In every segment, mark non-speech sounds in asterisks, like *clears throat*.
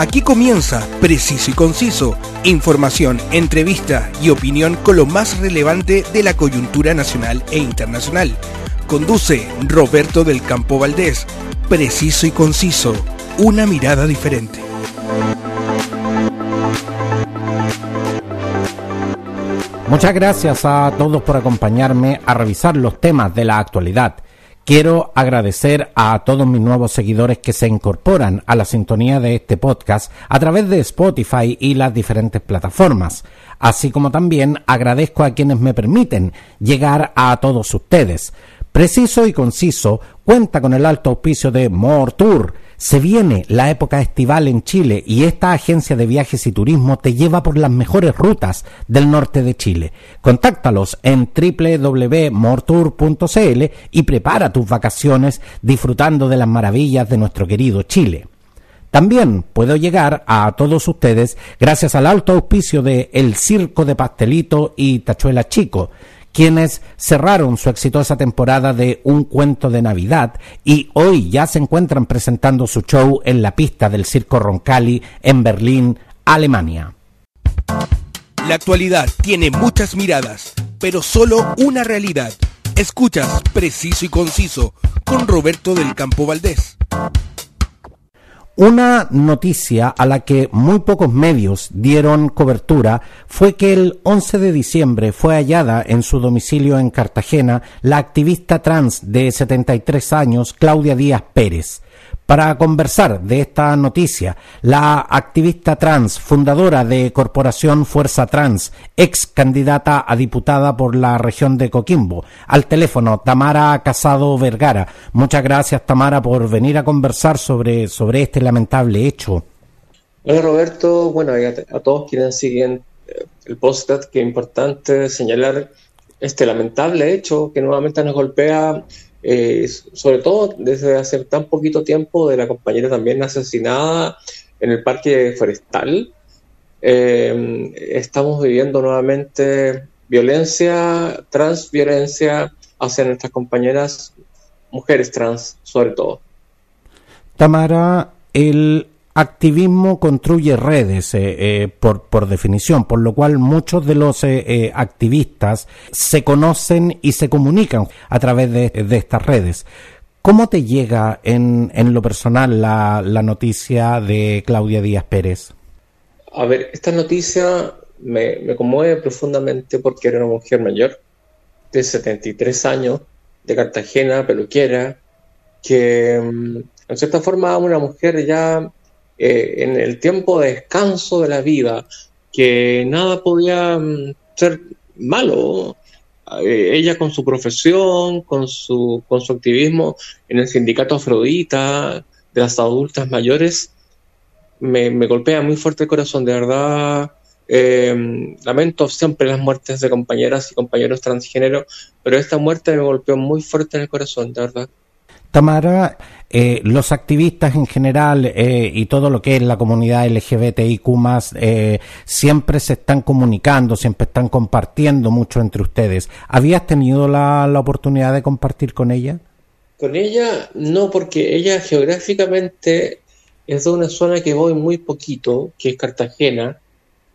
Aquí comienza Preciso y Conciso, información, entrevista y opinión con lo más relevante de la coyuntura nacional e internacional. Conduce Roberto del Campo Valdés. Preciso y Conciso, una mirada diferente. Muchas gracias a todos por acompañarme a revisar los temas de la actualidad Quiero agradecer a todos mis nuevos seguidores que se incorporan a la sintonía de este podcast a través de Spotify y las diferentes plataformas, así como también agradezco a quienes me permiten llegar a todos ustedes. Preciso y conciso cuenta con el alto auspicio de More Tour, se viene la época estival en Chile y esta agencia de viajes y turismo te lleva por las mejores rutas del norte de Chile. Contáctalos en www.mortour.cl y prepara tus vacaciones disfrutando de las maravillas de nuestro querido Chile. También puedo llegar a todos ustedes gracias al alto auspicio de El Circo de Pastelito y Tachuela Chico, quienes cerraron su exitosa temporada de Un cuento de Navidad y hoy ya se encuentran presentando su show en la pista del Circo Roncalli en Berlín, Alemania. La actualidad tiene muchas miradas, pero solo una realidad. Escuchas Preciso y Conciso con Roberto del Campo Valdés. Una noticia a la que muy pocos medios dieron cobertura fue que el 11 de diciembre fue hallada en su domicilio en Cartagena la activista trans de 73 años Claudia Díaz Pérez. Para conversar de esta noticia, la activista trans, fundadora de Corporación Fuerza Trans, ex candidata a diputada por la región de Coquimbo, al teléfono Tamara Casado Vergara. Muchas gracias Tamara por venir a conversar sobre, sobre este lamentable hecho. Hola Roberto, bueno, a, todos quienes siguen eh, el post que es importante señalar este lamentable hecho que nuevamente nos golpea eh, sobre todo desde hace tan poquito tiempo de la compañera también asesinada en el parque forestal. Eh, estamos viviendo nuevamente violencia, transviolencia hacia nuestras compañeras mujeres trans, sobre todo. Tamara, el activismo construye redes eh, eh, por, por, definición, por lo cual muchos de los eh, activistas se conocen y se comunican a través de, estas redes. ¿Cómo te llega en, en lo personal la, la, noticia de Claudia Díaz Pérez? A ver, esta noticia me, me conmueve profundamente porque era una mujer mayor de 73 años, de Cartagena, peluquera, que mm, en cierta forma una mujer ya eh, en el tiempo de descanso de la vida, que nada podía mm, ser malo. Eh, ella con su profesión, con su, con su activismo en el sindicato Afrodita de las adultas mayores, me, golpea muy fuerte el corazón, de verdad. Eh, lamento siempre las muertes de compañeras y compañeros transgénero, pero esta muerte me golpeó muy fuerte en el corazón, de verdad. Tamara, eh, los activistas en general eh, y todo lo que es la comunidad LGBTIQ eh, siempre se están comunicando, siempre están compartiendo mucho entre ustedes. ¿Habías tenido la, la oportunidad de compartir con ella? Con ella no, porque ella geográficamente es de una zona que voy muy poquito, que es Cartagena.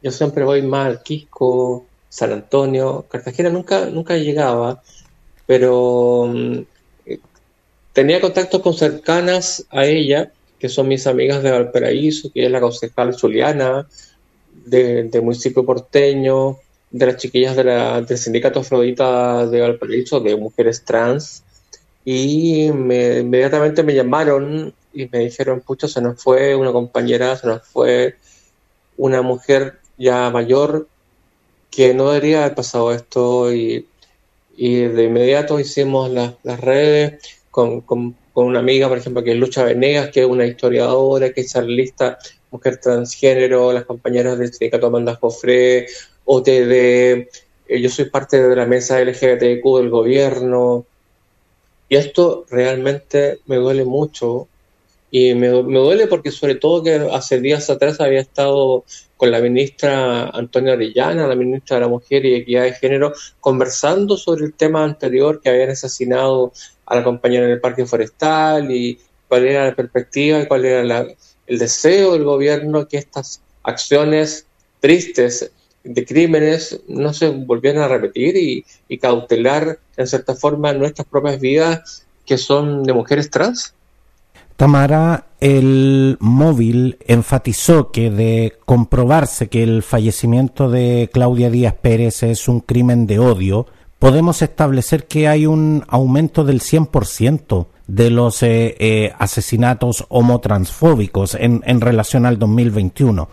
Yo siempre voy más al Quisco, San Antonio. Cartagena nunca, nunca llegaba, pero mm, Tenía contactos con cercanas a ella, que son mis amigas de Valparaíso, que es la concejal Juliana, del municipio porteño, de las chiquillas del sindicato Afrodita de Valparaíso, de mujeres trans, y inmediatamente me llamaron y me dijeron, pucha, se nos fue una compañera, se nos fue una mujer ya mayor que no debería haber pasado esto y, de inmediato hicimos las redes, con, con, una amiga, por ejemplo, que es Lucha Venegas, que es una historiadora, que es charlista, mujer transgénero, las compañeras del sindicato Amanda Jofre, OTD, eh, yo soy parte de la mesa LGBTQ del gobierno, y esto realmente me duele mucho, y me, me, duele porque sobre todo que hace días atrás había estado con la ministra Antonia Orellana, la ministra de la Mujer y Equidad de Género, conversando sobre el tema anterior que habían asesinado a la compañera en el parque forestal y cuál era la perspectiva y cuál era la, el deseo del gobierno que estas acciones tristes de crímenes no se volvieran a repetir y, y cautelar en cierta forma nuestras propias vidas que son de mujeres trans? Tamara, el móvil enfatizó que de comprobarse que el fallecimiento de Claudia Díaz Pérez es un crimen de odio, podemos establecer que hay un aumento del 100% de los eh, eh, asesinatos homotransfóbicos en, relación al 2021.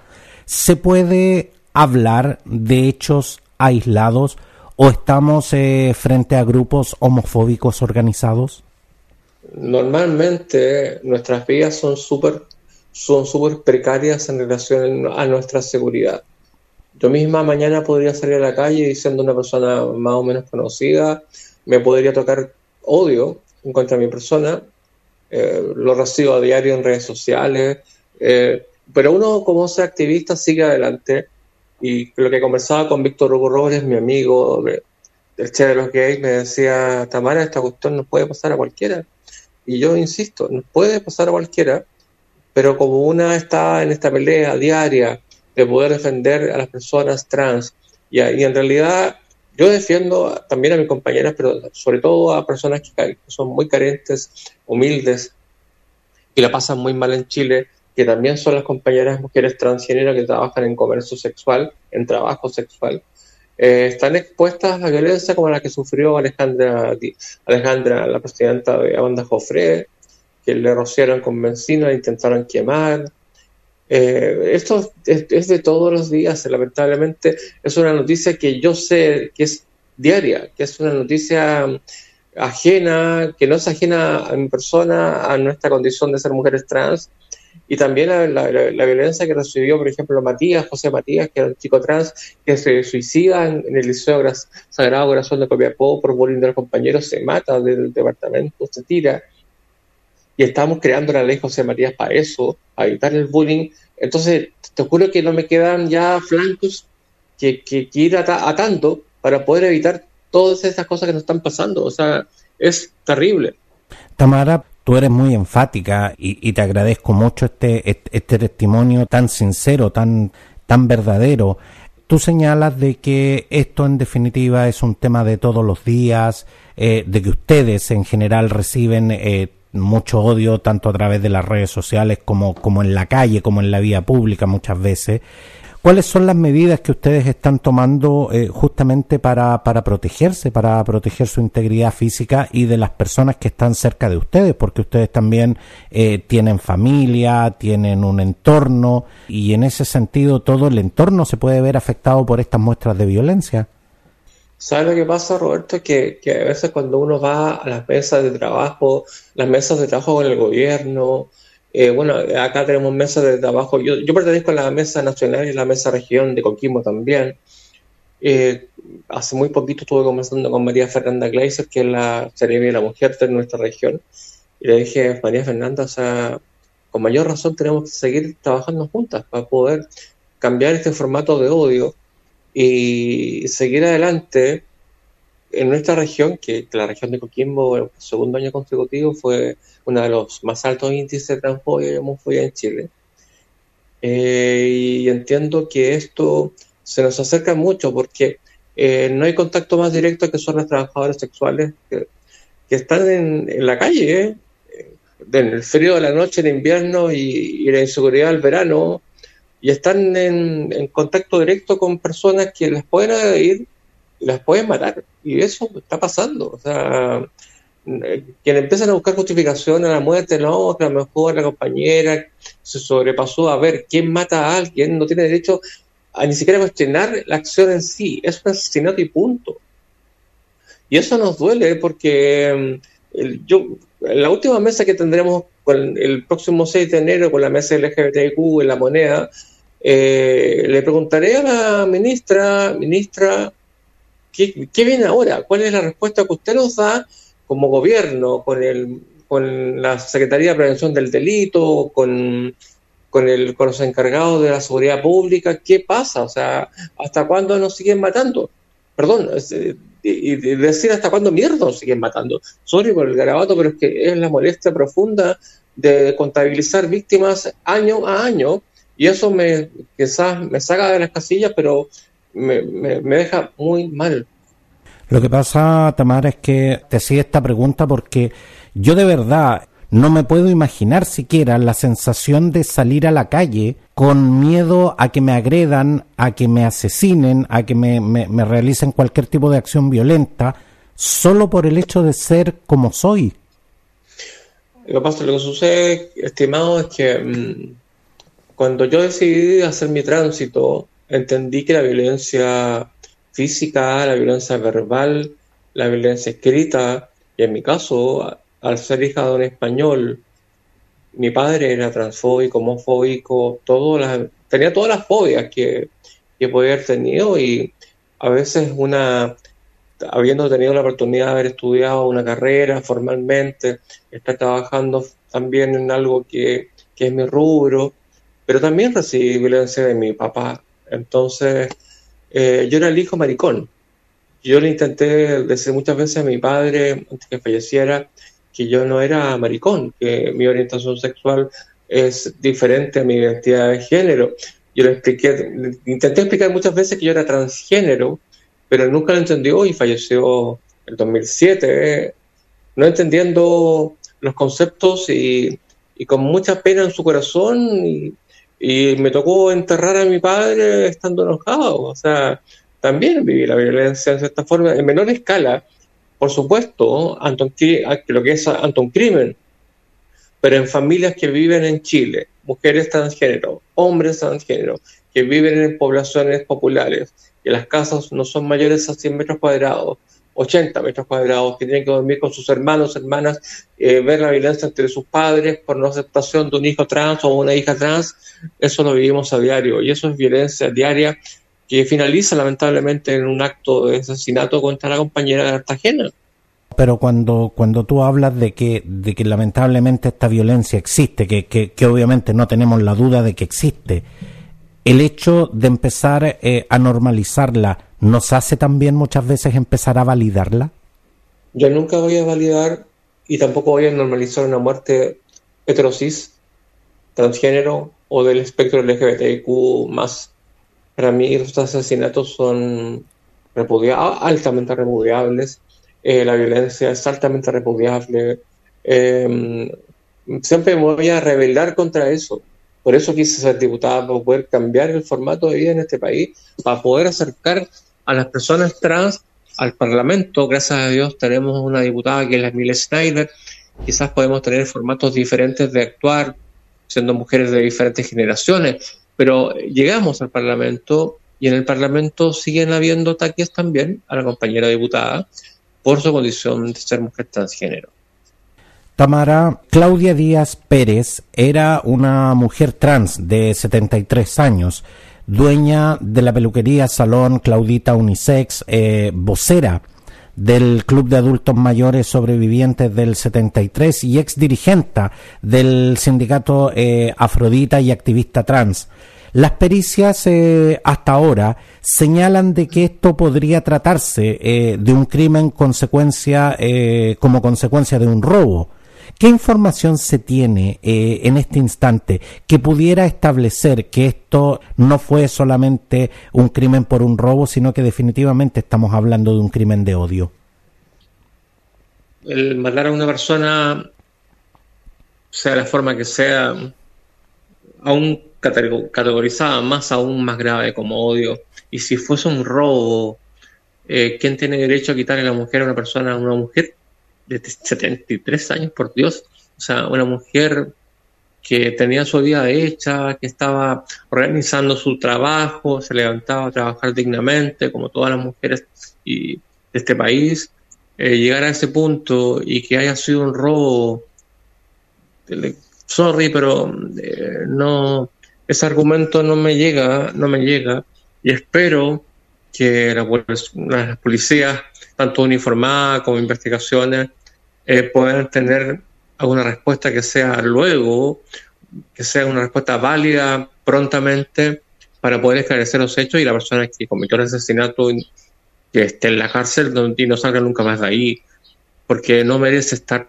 ¿Se puede hablar de hechos aislados o estamos eh, frente a grupos homofóbicos organizados? normalmente nuestras vidas son súper son súper precarias en relación a nuestra seguridad. Yo misma mañana podría salir a la calle y siendo una persona más o menos conocida, me podría tocar odio en contra de mi persona, eh, lo recibo a diario en redes sociales, eh, pero uno como sea activista sigue adelante. Y lo que conversaba con Víctor Hugo Robles, mi amigo del Che de los Gays, me decía, Tamara, esta cuestión nos puede pasar a cualquiera y yo insisto, nos puede pasar a cualquiera, pero como una está en esta pelea diaria de poder defender a las personas trans, y, en realidad yo defiendo también a mis compañeras, pero sobre todo a personas que, son muy carentes, humildes, y la pasan muy mal en Chile, que también son las compañeras mujeres transgénero que trabajan en comercio sexual, en trabajo sexual, eh, están expuestas a la violencia como la que sufrió Alejandra, Alejandra la presidenta de Amanda Joffre, que le rociaron con benzina, intentaron quemar. Eh, esto es, de todos los días, lamentablemente es una noticia que yo sé que es diaria, que es una noticia ajena, que no es ajena a mi persona, a nuestra condición de ser mujeres trans, y también la, violencia que recibió, por ejemplo, Matías, José Matías, que era un chico trans que se suicida en, el Liceo Sagrado Corazón de Copiapó por bullying de los compañeros, se mata del departamento, se tira. Estamos creando la ley José Matías para eso, para evitar el bullying. Entonces, te juro que no me quedan ya flancos que, que, ir atando para poder evitar todas estas cosas que nos están pasando. O sea, es terrible. Tamara, tú eres muy enfática y, te agradezco mucho este, este, testimonio tan sincero, tan, tan verdadero. Tú señalas de que esto en definitiva es un tema de todos los días, eh, de que ustedes en general reciben eh, mucho odio tanto a través de las redes sociales como, como en la calle, como en la vía pública muchas veces. ¿Cuáles son las medidas que ustedes están tomando eh, justamente para, para protegerse, para proteger su integridad física y de las personas que están cerca de ustedes? Porque ustedes también eh, tienen familia, tienen un entorno y en ese sentido todo el entorno se puede ver afectado por estas muestras de violencia. ¿Sabes lo que pasa, Roberto? Que, que a veces cuando uno va a las mesas de trabajo, las mesas de trabajo con el gobierno, eh, bueno, acá tenemos mesas de trabajo. Yo, yo pertenezco a la mesa nacional y la mesa región de Coquimbo también. Eh, hace muy poquito estuve conversando con María Fernanda Gleiser, que es la cerebro de la mujer de nuestra región, y le dije, María Fernanda, o sea, con mayor razón tenemos que seguir trabajando juntas para poder cambiar este formato de odio y seguir adelante en nuestra región, que la región de Coquimbo, el segundo año consecutivo, fue uno de los más altos índices de transfobia y homofobia en Chile. Eh, y entiendo que esto se nos acerca mucho porque eh, no hay contacto más directo que son los trabajadores sexuales que, están en, la calle, ¿eh? en el frío de la noche, en invierno y, la inseguridad del verano, y están en, contacto directo con personas que les pueden agredir y las pueden matar. Y eso está pasando. O sea, quienes empiezan a buscar justificación a la muerte, no, que a lo mejor la compañera se sobrepasó a ver quién mata a alguien, no tiene derecho a ni siquiera cuestionar la acción en sí, es un asesinato y punto. Y eso nos duele porque mm, yo, en la última mesa que tendremos con el próximo 6 de enero con la mesa LGBTQ en la moneda, eh, le preguntaré a la ministra, ministra, ¿qué, ¿qué viene ahora? ¿Cuál es la respuesta que usted nos da como gobierno, con, el, con la Secretaría de Prevención del Delito, con, con, el, con los encargados de la seguridad pública, ¿qué pasa? O sea, ¿hasta cuándo nos siguen matando? Perdón, eh, y, decir hasta cuándo mierda nos siguen matando. Sorry por el garabato, pero es que es la molestia profunda de contabilizar víctimas año a año y eso me quizás me saca de las casillas, pero me, me, deja muy mal. Lo que pasa, Tamara, es que te hacía esta pregunta porque yo de verdad no me puedo imaginar siquiera la sensación de salir a la calle con miedo a que me agredan, a que me asesinen, a que me, me, realicen cualquier tipo de acción violenta, solo por el hecho de ser como soy. Lo que pasa, lo que sucede, estimado, es que mm, cuando yo decidí hacer mi tránsito, entendí que la violencia física, la violencia verbal, la violencia escrita, y en mi caso, al ser hija de un español, mi padre era transfóbico, homofóbico, tenía todas las fobias que, que podía haber tenido y a veces una, habiendo tenido la oportunidad de haber estudiado una carrera formalmente, estar trabajando también en algo que, que es mi rubro, pero también recibí violencia de mi papá. Entonces, eh, yo era el hijo maricón. Yo le intenté decir muchas veces a mi padre, antes que falleciera, que yo no era maricón, que mi orientación sexual es diferente a mi identidad de género. Yo le expliqué, intenté explicar muchas veces que yo era transgénero, pero nunca lo entendió y falleció en 2007, no entendiendo los conceptos y, y, con mucha pena en su corazón y, me tocó enterrar a mi padre estando enojado. O sea, también viví la violencia de cierta forma, en menor escala, por supuesto, Anton, lo que es Anton Crimen, pero en familias que viven en Chile, mujeres transgénero, hombres transgénero, que viven en poblaciones populares, que las casas no son mayores a 100 metros cuadrados, 80 metros cuadrados, que tienen que dormir con sus hermanos, hermanas, eh, ver la violencia entre sus padres por no aceptación de un hijo trans o una hija trans, eso lo vivimos a diario y eso es violencia diaria que finaliza lamentablemente en un acto de asesinato contra la compañera de Cartagena. Pero cuando, cuando tú hablas de que, de que lamentablemente esta violencia existe, que, que, obviamente no tenemos la duda de que existe, el hecho de empezar eh, a normalizarla nos hace también muchas veces empezar a validarla? Yo nunca voy a validar y tampoco voy a normalizar una muerte heterosis, transgénero o del espectro LGBTIQ más para mí los asesinatos son altamente repudiables, eh, la violencia es altamente repudiable. Em, siempre voy a rebelar contra eso. Por eso quise ser diputada, para poder cambiar el formato de vida en este país, para poder acercar a las personas trans al Parlamento. Gracias a Dios tenemos una diputada que es la Mile Snyder. Quizás podemos tener formatos diferentes de actuar, siendo mujeres de diferentes generaciones, pero llegamos al Parlamento y en el Parlamento siguen habiendo ataques también a la compañera diputada por su condición de ser mujer transgénero. Tamara, Claudia Díaz Pérez era una mujer trans de 73 años, dueña de la peluquería Salón Claudita Unisex, eh, vocera del Club de Adultos Mayores Sobrevivientes del 73 y ex dirigenta del sindicato eh, Afrodita y activista trans. Las pericias eh, hasta ahora señalan de que esto podría tratarse eh, de un crimen consecuencia, como consecuencia de un robo. ¿Qué información se tiene eh, en este instante que pudiera establecer que esto no fue solamente un crimen por un robo, sino que definitivamente estamos hablando de un crimen de odio? El matar a una persona, sea la forma que sea, aún categorizada más aún más grave como odio. Y si fuese un robo, eh, ¿quién tiene derecho a quitarle a la mujer a una persona, a una mujer? De 73 años, por Dios. O sea, una mujer que tenía su vida hecha, que estaba organizando su trabajo, se levantaba a trabajar dignamente, como todas las mujeres de este país, eh, llegar a ese punto y que haya sido un robo, sorry, pero eh, no, ese argumento no me llega, no me llega, y espero que las policías, tanto uniformadas como investigaciones, eh, puedan tener alguna respuesta que sea luego, que sea una respuesta válida prontamente para poder esclarecer los hechos y la persona que cometió el asesinato que esté en la cárcel y no salga nunca más de ahí, porque no merece estar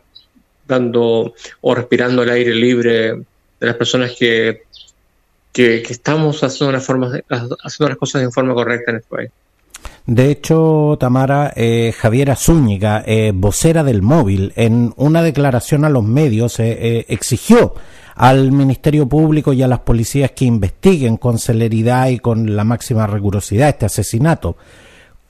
dando o respirando el aire libre de las personas que, que, estamos haciendo las, formas, haciendo las cosas de forma correcta en este país. De hecho, Tamara, eh, Javiera Zúñiga, eh, vocera del móvil, en una declaración a los medios eh, eh, exigió al Ministerio Público y a las policías que investiguen con celeridad y con la máxima rigurosidad este asesinato.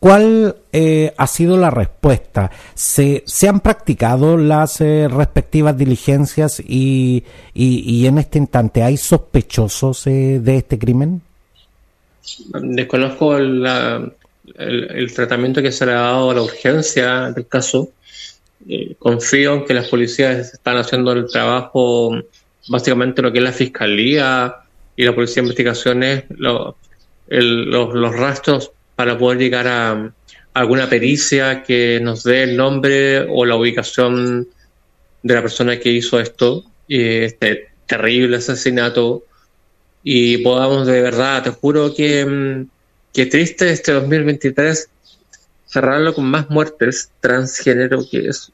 ¿Cuál eh, ha sido la respuesta? ¿Se, ¿se han practicado las eh, respectivas diligencias y, y, en este instante hay sospechosos eh, de este crimen? Desconozco el, tratamiento que se le ha dado a la urgencia del caso. confío en que las policías están haciendo el trabajo, básicamente lo que es la fiscalía y la policía de investigaciones, los, los rastros para poder llegar a, alguna pericia que nos dé el nombre o la ubicación de la persona que hizo esto, este terrible asesinato, y podamos de verdad, te juro que, que triste este 2023 cerrarlo con más muertes transgénero que es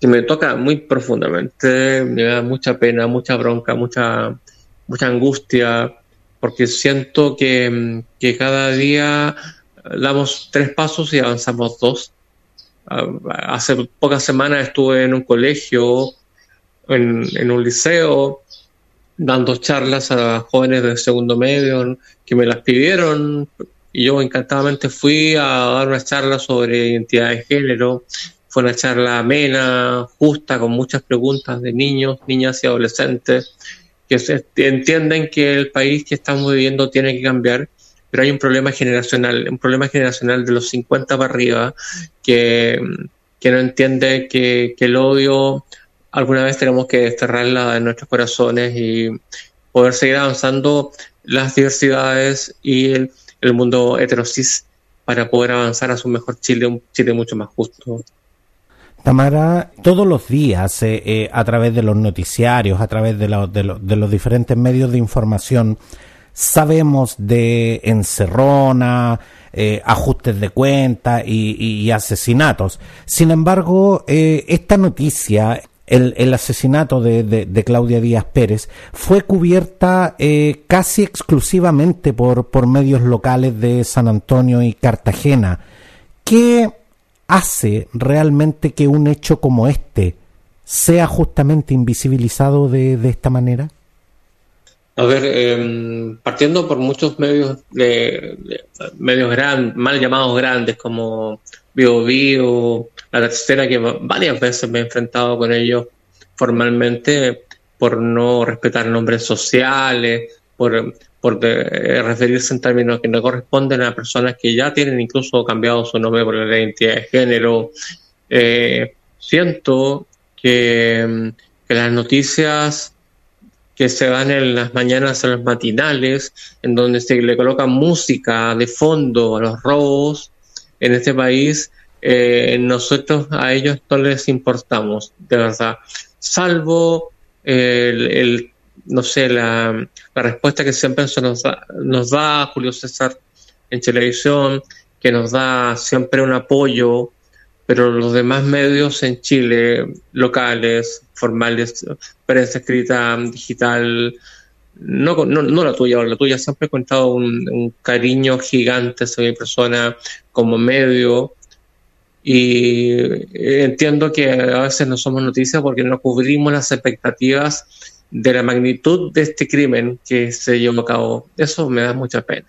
que me toca muy profundamente, me da mucha pena, mucha bronca, mucha, mucha angustia, porque siento que, que cada día damos tres pasos y avanzamos dos. Ah, hace pocas semanas estuve en un colegio, en, un liceo, dando charlas a jóvenes de segundo medio que me las pidieron y yo encantadamente fui a dar una charla sobre identidad de género. Fue una charla amena, justa, con muchas preguntas de niños, niñas y adolescentes que entienden que el país que estamos viviendo tiene que cambiar pero hay un problema generacional, un problema generacional de los 50 para arriba que, no entiende que, el odio alguna vez tenemos que desterrarla de nuestros corazones y poder seguir avanzando las diversidades y el, mundo heterosis para poder avanzar a su mejor Chile, un Chile mucho más justo. Tamara, todos los días, eh, eh, a través de los noticiarios, a través de, de los diferentes medios de información, sabemos de encerrona, eh, ajustes de cuenta y, asesinatos. Sin embargo, esta noticia, el, asesinato de, Claudia Díaz Pérez, fue cubierta eh, casi exclusivamente por, por medios locales de San Antonio y Cartagena. ¿Qué hace realmente que un hecho como este sea justamente invisibilizado de esta manera? A ver, em, partiendo por muchos medios de, medios grandes, mal llamados grandes como Bio Bio, la tercera que varias veces me he enfrentado con ellos formalmente por no respetar nombres sociales, por, por referirse en términos que no corresponden a personas que ya tienen incluso cambiado su nombre por la identidad de género. Eh, siento que, las noticias que se van en las mañanas a los matinales, en donde se le coloca música de fondo a los robos en este país, eh, nosotros a ellos no les importamos, de verdad, salvo el, no sé, la, la, respuesta que siempre nos da, nos da Julio César en televisión, que nos da siempre un apoyo pero los demás medios en Chile, locales, formales, prensa escrita, digital, no, no, no la tuya, la tuya siempre he contado un, cariño gigante hacia mi persona como medio y entiendo que a veces no somos noticias porque no cubrimos las expectativas de la magnitud de este crimen que se llevó a cabo. Eso me da mucha pena.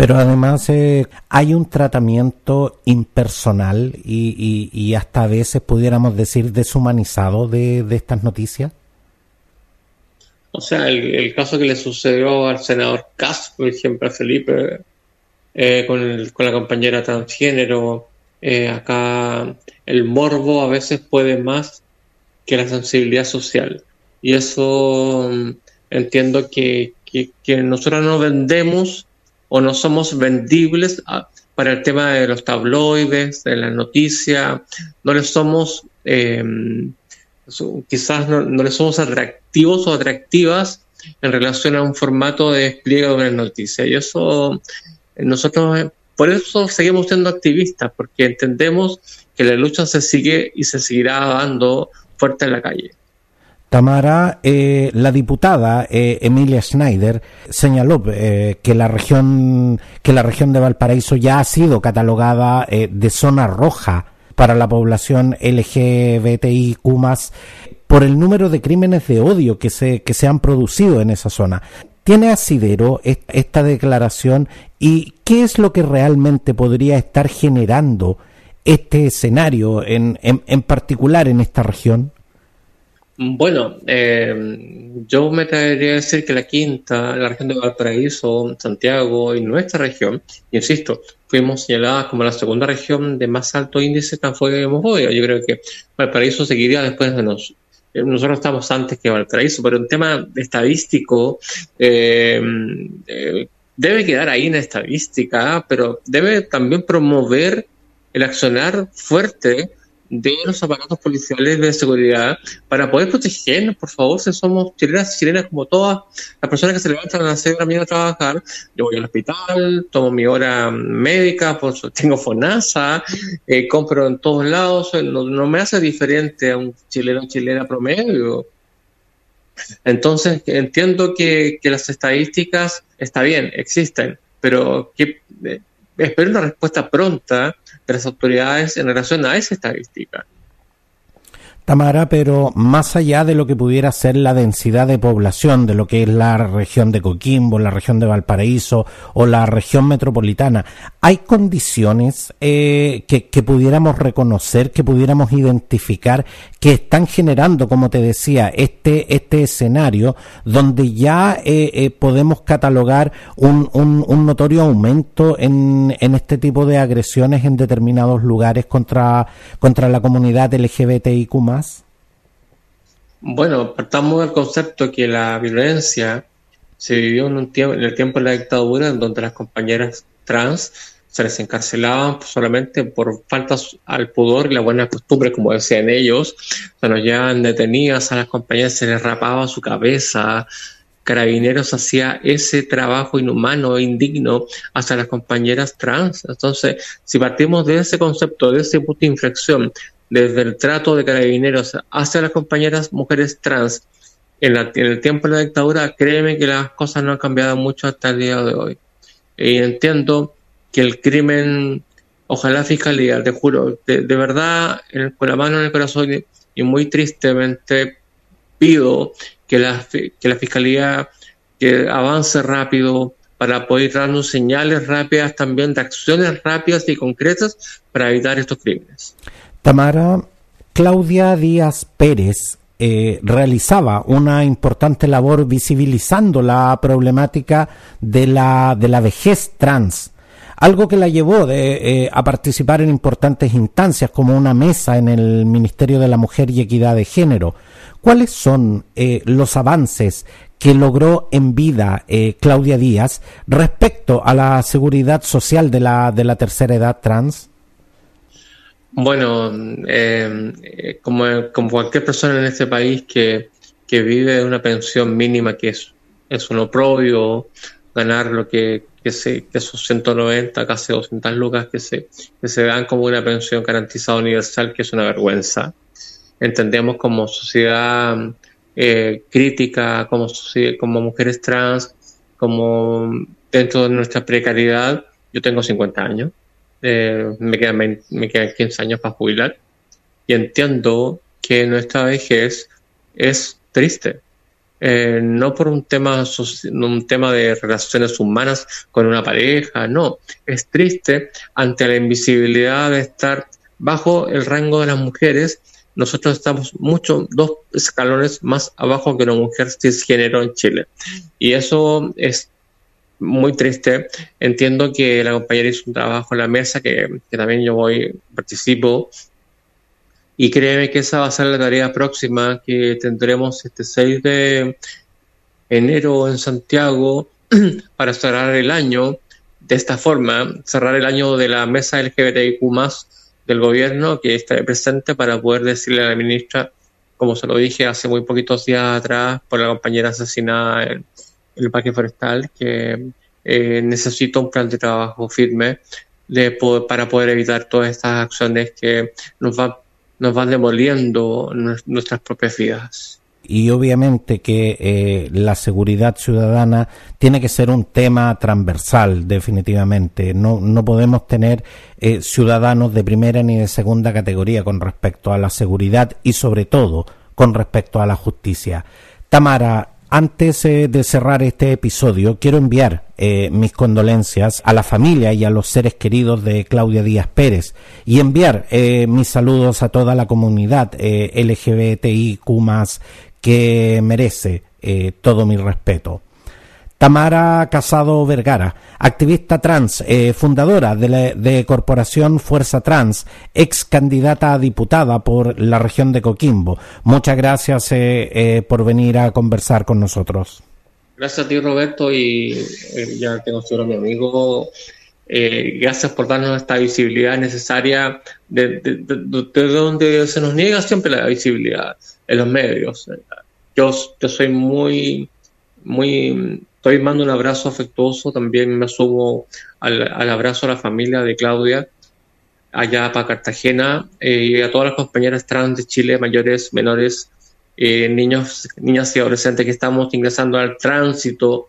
Pero además eh, hay un tratamiento impersonal y, hasta a veces pudiéramos decir deshumanizado de, estas noticias. O sea, el, caso que le sucedió al senador Kass, por ejemplo, a Felipe, eh, con, con, la compañera transgénero, eh, acá el morbo a veces puede más que la sensibilidad social. Y eso mm, entiendo que, que, nosotros no vendemos o no somos vendibles ah, para el tema de los tabloides, de la noticia, no le somos, eh, quizás no, le somos atractivos o atractivas en relación a un formato de despliegue de una noticia. Y eso nosotros por eso seguimos siendo activistas, porque entendemos que la lucha se sigue y se seguirá dando fuerte en la calle. Tamara, eh, la diputada eh, Emilia Schneider señaló eh, que la región que la región de Valparaíso ya ha sido catalogada de zona roja para la población LGBTIQ por el número de crímenes de odio que se, que se han producido en esa zona. ¿Tiene asidero esta declaración y qué es lo que realmente podría estar generando este escenario en, en particular en esta región? Bueno, eh, yo me atrevería a decir que la quinta, la región de Valparaíso, Santiago y nuestra región, insisto, fuimos señaladas como la segunda región de más alto índice de transfobia y homofobia. Yo creo que Valparaíso seguiría después de nosotros. Eh, nosotros estamos antes que Valparaíso, pero en tema estadístico eh, debe quedar ahí en estadística, pero debe también promover el accionar fuerte de los aparatos policiales de seguridad para poder protegernos, por favor, si somos chilenas chilenas como todas las personas que se levantan a las 6 de la a trabajar, yo voy al hospital, tomo mi hora médica, por, tengo FONASA, eh, compro en todos lados, no, me hace diferente a un chileno chilena promedio. Entonces, entiendo que, que las estadísticas, está bien, existen, pero que eh, espero una respuesta pronta de las autoridades en relación a esa estadística. Tamara, pero más allá de lo que pudiera ser la densidad de población de lo que es la región de Coquimbo, la región de Valparaíso o la región metropolitana, ¿hay condiciones eh, que, pudiéramos reconocer, que pudiéramos identificar, que están generando, como te decía, este, este escenario donde ya eh, eh, podemos catalogar un, un, notorio aumento en, en este tipo de agresiones en determinados lugares contra, contra la comunidad LGBTIQ? Bueno, partamos del concepto que la violencia se vivió en, un tiempo, en el tiempo de la dictadura, en donde las compañeras trans se les encarcelaban solamente por faltas al pudor y la buena costumbre, como decían ellos. Se nos llevaban detenidas a las compañeras, se les rapaba su cabeza. Carabineros hacía ese trabajo inhumano e indigno hacia las compañeras trans. Entonces, si partimos de ese concepto, de ese punto de inflexión, desde el trato de carabineros hacia las compañeras mujeres trans en, el tiempo de la dictadura, créeme que las cosas no han cambiado mucho hasta el día de hoy. Y entiendo que el crimen, ojalá fiscalía, te juro, de, verdad, con la mano en el corazón y, muy tristemente pido que la, que la fiscalía que avance rápido para poder darnos señales rápidas también de acciones rápidas y concretas para evitar estos crímenes. Tamara, Claudia Díaz Pérez eh, realizaba una importante labor visibilizando la problemática de la, de la vejez trans, algo que la llevó de, eh, a participar en importantes instancias como una mesa en el Ministerio de la Mujer y Equidad de Género. ¿Cuáles son eh, los avances que logró en vida Claudia Díaz respecto a la seguridad social de la, de la tercera edad trans? Bueno, eh, como, cualquier persona en este país que, vive una pensión mínima que es, es un oprobio, ganar lo que, que, se, que esos 190, casi 200 lucas que se, que se dan como una pensión garantizada universal, que es una vergüenza. Entendemos como sociedad eh, crítica, como, como mujeres trans, como dentro de nuestra precariedad. Yo tengo 50 años eh, me, quedan, me quedan 15 años para jubilar y entiendo que nuestra vejez es triste. Eh, no por un tema, un tema de relaciones humanas con una pareja, no, es triste ante la invisibilidad de estar bajo el rango de las mujeres. Nosotros estamos mucho, dos escalones más abajo que una mujer cisgénero en Chile. Y eso es muy triste. Entiendo que la compañera hizo un trabajo en la mesa que, también yo voy, participo. Y créeme que esa va a ser la tarea próxima que tendremos este 6 de enero en Santiago *clears throat* para cerrar el año de esta forma, cerrar el año de la mesa LGBTIQ del gobierno que está presente para poder decirle a la ministra, como se lo dije hace muy poquitos días atrás por la compañera asesinada el Parque Forestal, que eh, necesito un plan de trabajo firme para poder evitar todas estas acciones que nos, va, nos van demoliendo nuestras propias vidas. Y obviamente que eh, la seguridad ciudadana tiene que ser un tema transversal definitivamente. No, no podemos tener eh, ciudadanos de primera ni de segunda categoría con respecto a la seguridad y sobre todo con respecto a la justicia. Tamara antes eh, de cerrar este episodio, quiero enviar eh, mis condolencias a la familia y a los seres queridos de Claudia Díaz Pérez y enviar eh, mis saludos a toda la comunidad LGBTIQ que merece todo mi respeto. Tamara Casado Vergara, activista trans, eh, fundadora de, la, de Corporación Fuerza Trans, ex candidata a diputada por la región de Coquimbo. Muchas gracias eh, eh, por venir a conversar con nosotros. Gracias a ti, Roberto, y ya te considero mi amigo. gracias por darnos esta visibilidad necesaria de, donde se nos niega siempre la visibilidad en los medios. Yo, yo soy muy, muy Estoy mando un abrazo afectuoso, también me sumo al, abrazo a la familia de Claudia, allá para Cartagena, eh, y a todas las compañeras trans de Chile, mayores, menores, eh, niños, niñas y adolescentes que estamos ingresando al tránsito,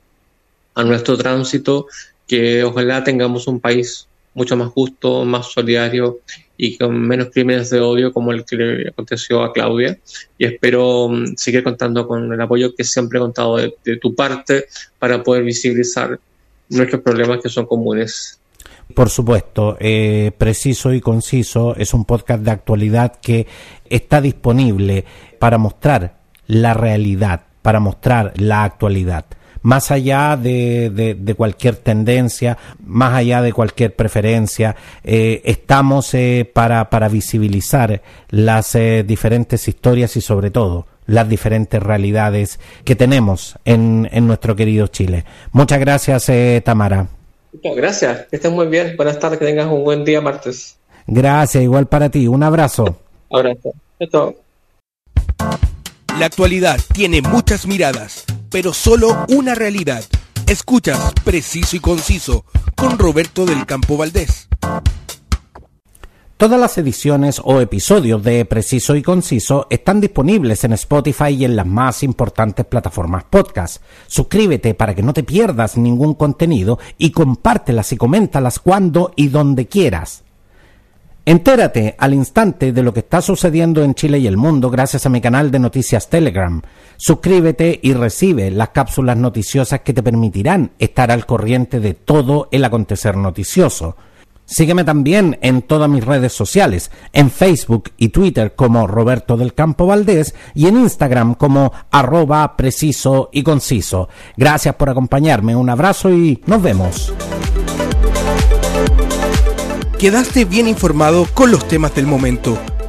a nuestro tránsito, que ojalá tengamos un país mucho más justo, más solidario y con menos crímenes de odio como el que le aconteció a Claudia. Y espero mm, seguir contando con el apoyo que siempre he contado de, tu parte para poder visibilizar nuestros problemas que son comunes. Por supuesto, eh, preciso y conciso es un podcast de actualidad que está disponible para mostrar la realidad, para mostrar la actualidad más allá de, de, cualquier tendencia, más allá de cualquier preferencia, eh, estamos eh, para, para visibilizar las eh, diferentes historias y sobre todo las diferentes realidades que tenemos en, en nuestro querido Chile. Muchas gracias, Tamara. Muchas gracias, que estés muy bien. Buenas tardes, que tengas un buen día martes. Gracias, igual para ti. Un abrazo. Abrazo. La actualidad tiene muchas miradas pero solo una realidad. Escuchas Preciso y Conciso con Roberto del Campo Valdés. Todas las ediciones o episodios de Preciso y Conciso están disponibles en Spotify y en las más importantes plataformas podcast. Suscríbete para que no te pierdas ningún contenido y compártelas y coméntalas cuando y donde quieras. Entérate al instante de lo que está sucediendo en Chile y el mundo gracias a mi canal de noticias Telegram. Suscríbete y recibe las cápsulas noticiosas que te permitirán estar al corriente de todo el acontecer noticioso. Sígueme también en todas mis redes sociales, en Facebook y Twitter como Roberto del Campo Valdés y en Instagram como arroba preciso y conciso. Gracias por acompañarme, un abrazo y nos vemos quedaste bien informado con los temas del momento.